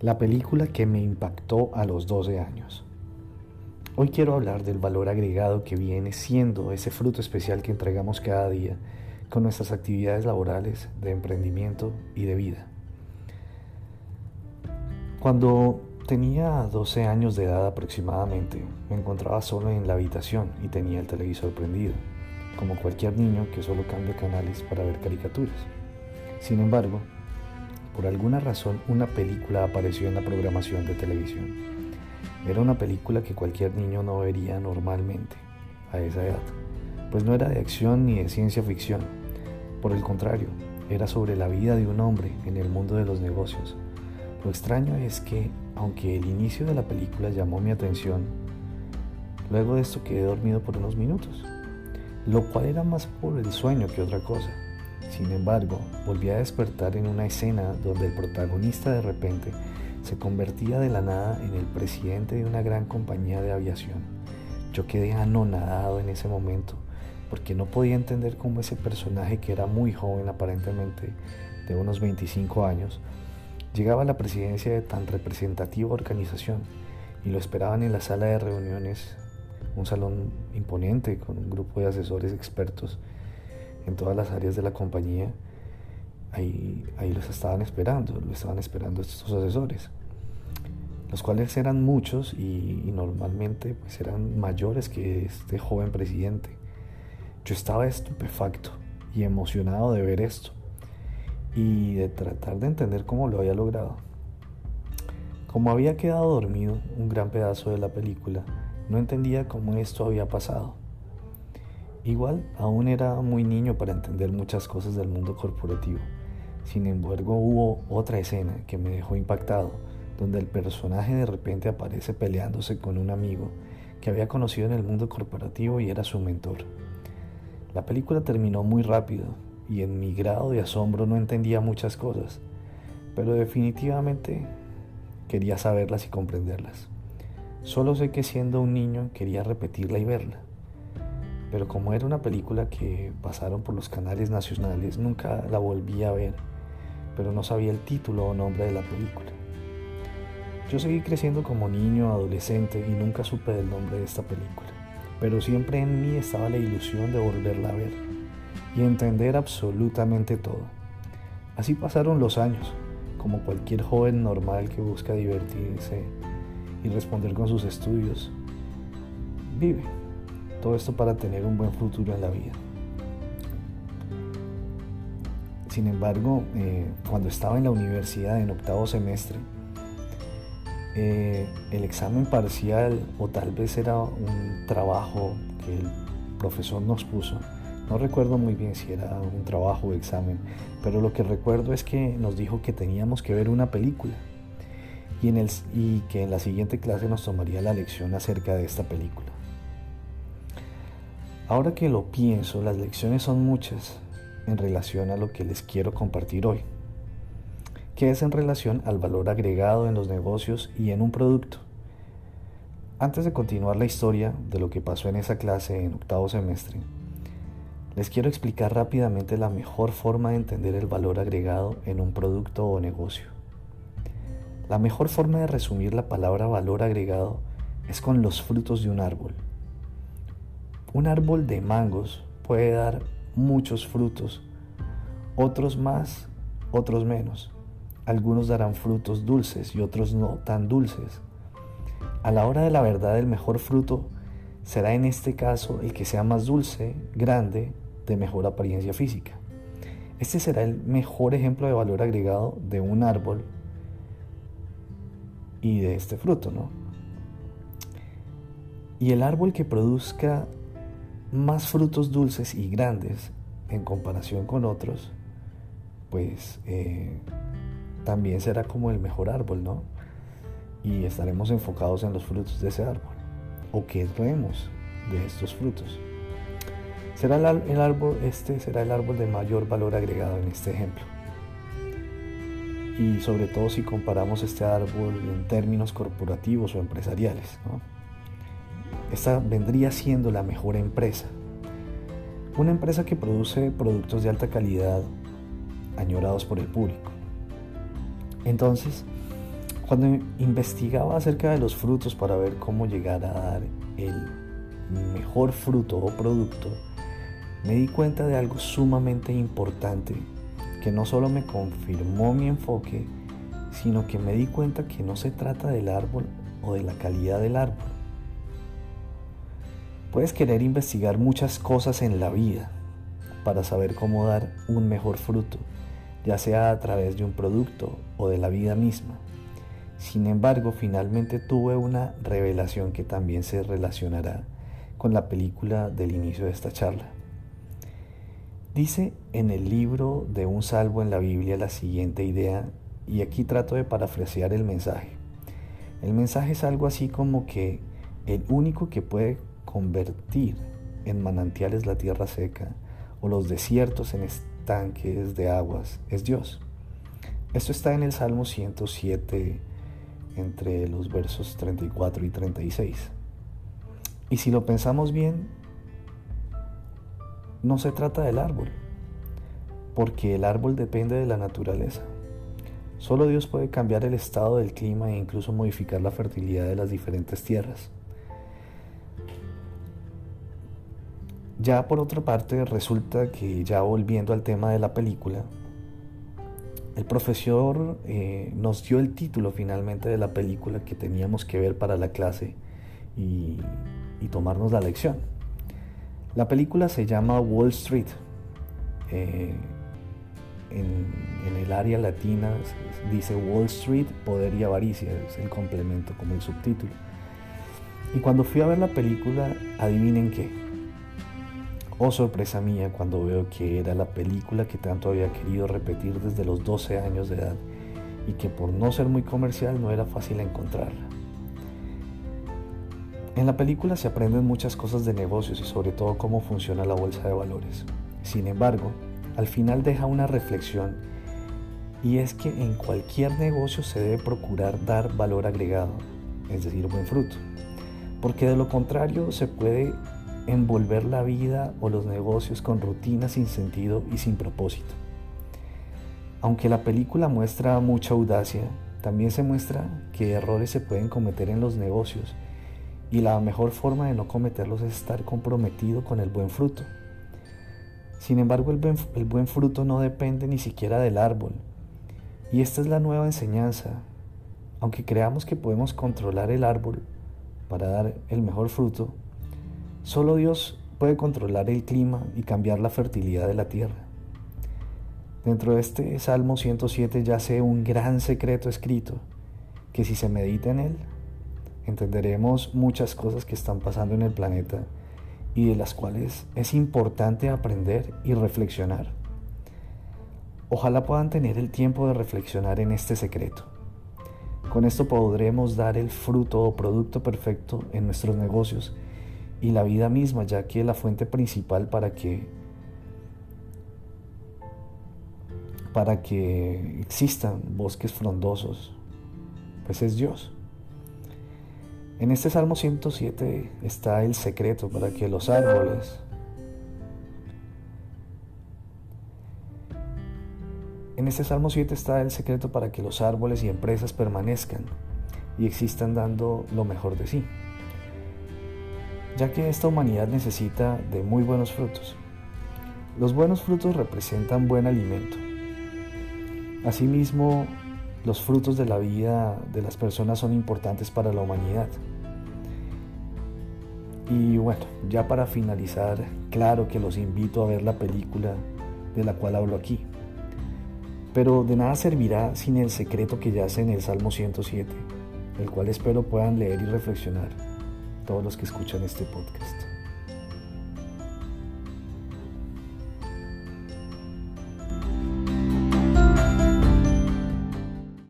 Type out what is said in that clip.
La película que me impactó a los 12 años. Hoy quiero hablar del valor agregado que viene siendo ese fruto especial que entregamos cada día con nuestras actividades laborales, de emprendimiento y de vida. Cuando tenía 12 años de edad aproximadamente, me encontraba solo en la habitación y tenía el televisor prendido, como cualquier niño que solo cambia canales para ver caricaturas. Sin embargo, por alguna razón una película apareció en la programación de televisión. Era una película que cualquier niño no vería normalmente a esa edad, pues no era de acción ni de ciencia ficción. Por el contrario, era sobre la vida de un hombre en el mundo de los negocios. Lo extraño es que, aunque el inicio de la película llamó mi atención, luego de esto quedé dormido por unos minutos, lo cual era más por el sueño que otra cosa. Sin embargo, volví a despertar en una escena donde el protagonista de repente se convertía de la nada en el presidente de una gran compañía de aviación. Yo quedé anonadado en ese momento porque no podía entender cómo ese personaje que era muy joven aparentemente, de unos 25 años, llegaba a la presidencia de tan representativa organización y lo esperaban en la sala de reuniones, un salón imponente con un grupo de asesores expertos en todas las áreas de la compañía, ahí, ahí los estaban esperando, lo estaban esperando estos asesores, los cuales eran muchos y, normalmente pues eran mayores que este joven presidente. Yo estaba estupefacto y emocionado de ver esto y de tratar de entender cómo lo había logrado. Como había quedado dormido un gran pedazo de la película, no entendía cómo esto había pasado. Igual, aún era muy niño para entender muchas cosas del mundo corporativo. Sin embargo, hubo otra escena que me dejó impactado, donde el personaje de repente aparece peleándose con un amigo que había conocido en el mundo corporativo y era su mentor. La película terminó muy rápido y en mi grado de asombro no entendía muchas cosas, pero definitivamente quería saberlas y comprenderlas. Solo sé que siendo un niño quería repetirla y verla pero como era una película que pasaron por los canales nacionales, nunca la volví a ver, pero no sabía el título o nombre de la película. Yo seguí creciendo como niño, adolescente y nunca supe del nombre de esta película, pero siempre en mí estaba la ilusión de volverla a ver y entender absolutamente todo. Así pasaron los años, como cualquier joven normal que busca divertirse y responder con sus estudios. Vive todo esto para tener un buen futuro en la vida. Sin embargo, eh, cuando estaba en la universidad en octavo semestre, eh, el examen parcial o tal vez era un trabajo que el profesor nos puso, no recuerdo muy bien si era un trabajo o examen, pero lo que recuerdo es que nos dijo que teníamos que ver una película y, que en la siguiente clase nos tomaría la lección acerca de esta película. Ahora que lo pienso, las lecciones son muchas en relación a lo que les quiero compartir hoy, que es en relación al valor agregado en los negocios y en un producto. Antes de continuar la historia de lo que pasó en esa clase en octavo semestre, les quiero explicar rápidamente la mejor forma de entender el valor agregado en un producto o negocio. La mejor forma de resumir la palabra valor agregado es con los frutos de un árbol. Un árbol de mangos puede dar muchos frutos, otros más, otros menos. Algunos darán frutos dulces y otros no tan dulces. A la hora de la verdad el mejor fruto será en este caso el que sea más dulce, grande, de mejor apariencia física. Este será el mejor ejemplo de valor agregado de un árbol y de este fruto, ¿no? Y el árbol que produzca más frutos dulces y grandes en comparación con otros, pues eh, también será como el mejor árbol, ¿no? Y estaremos enfocados en los frutos de ese árbol. ¿O qué vemos de estos frutos? Será el, árbol, este será el árbol de mayor valor agregado en este ejemplo. Y sobre todo si comparamos este árbol en términos corporativos o empresariales, ¿no? Esta vendría siendo la mejor empresa. Una empresa que produce productos de alta calidad añorados por el público. Entonces, Cuando investigaba acerca de los frutos para ver cómo llegar a dar el mejor fruto o producto, me di cuenta de algo sumamente importante que no solo me confirmó mi enfoque, sino que me di cuenta que no se trata del árbol o de la calidad del árbol. Puedes querer investigar muchas cosas en la vida para saber cómo dar un mejor fruto, ya sea a través de un producto o de la vida misma. Sin embargo, finalmente tuve una revelación que también se relacionará con la película del inicio de esta charla. Dice en el libro de un salvo en la Biblia la siguiente idea, y aquí trato de parafrasear el mensaje. El mensaje es algo así como que el único que puede convertir en manantiales la tierra seca o los desiertos en estanques de aguas es Dios. Esto está en el Salmo 107 entre los versos 34 y 36. Y si lo pensamos bien, no se trata del árbol, porque el árbol depende de la naturaleza. Solo Dios puede cambiar el estado del clima e incluso modificar la fertilidad de las diferentes tierras. Ya por otra parte, resulta que ya volviendo al tema de la película, el profesor eh, nos dio el título finalmente de la película que teníamos que ver para la clase y tomarnos la lección. La película se llama Wall Street. Eh, en, el área latina dice Wall Street, poder y avaricia, es el complemento como el subtítulo. Y cuando fui a ver la película, adivinen qué. Oh sorpresa mía cuando veo que era la película que tanto había querido repetir desde los 12 años de edad y que por no ser muy comercial no era fácil encontrarla. En la película se aprenden muchas cosas de negocios y sobre todo cómo funciona la bolsa de valores. Sin embargo, al final deja una reflexión y es que en cualquier negocio se debe procurar dar valor agregado, es decir, buen fruto, porque de lo contrario se puede envolver la vida o los negocios con rutinas sin sentido y sin propósito. Aunque la película muestra mucha audacia, también se muestra que errores se pueden cometer en los negocios y la mejor forma de no cometerlos es estar comprometido con el buen fruto. Sin embargo, el buen, fruto no depende ni siquiera del árbol. Y esta es la nueva enseñanza. Aunque creamos que podemos controlar el árbol para dar el mejor fruto, solo Dios puede controlar el clima y cambiar la fertilidad de la tierra. Dentro de este Salmo 107 yace un gran secreto escrito, que si se medita en él, entenderemos muchas cosas que están pasando en el planeta y de las cuales es importante aprender y reflexionar. Ojalá puedan tener el tiempo de reflexionar en este secreto. Con esto podremos dar el fruto o producto perfecto en nuestros negocios y la vida misma, ya que la fuente principal para que para que existan bosques frondosos, pues es Dios. En este Salmo 107 está el secreto para que los árboles En este Salmo 7 está el secreto para que los árboles y empresas permanezcan y existan dando lo mejor de sí, ya que esta humanidad necesita de muy buenos frutos. Los buenos frutos representan buen alimento. Asimismo, los frutos de la vida de las personas son importantes para la humanidad. Y bueno, ya para finalizar, claro que los invito a ver la película de la cual hablo aquí. Pero de nada servirá sin el secreto que yace en el Salmo 107, el cual espero puedan leer y reflexionar todos los que escuchan este podcast.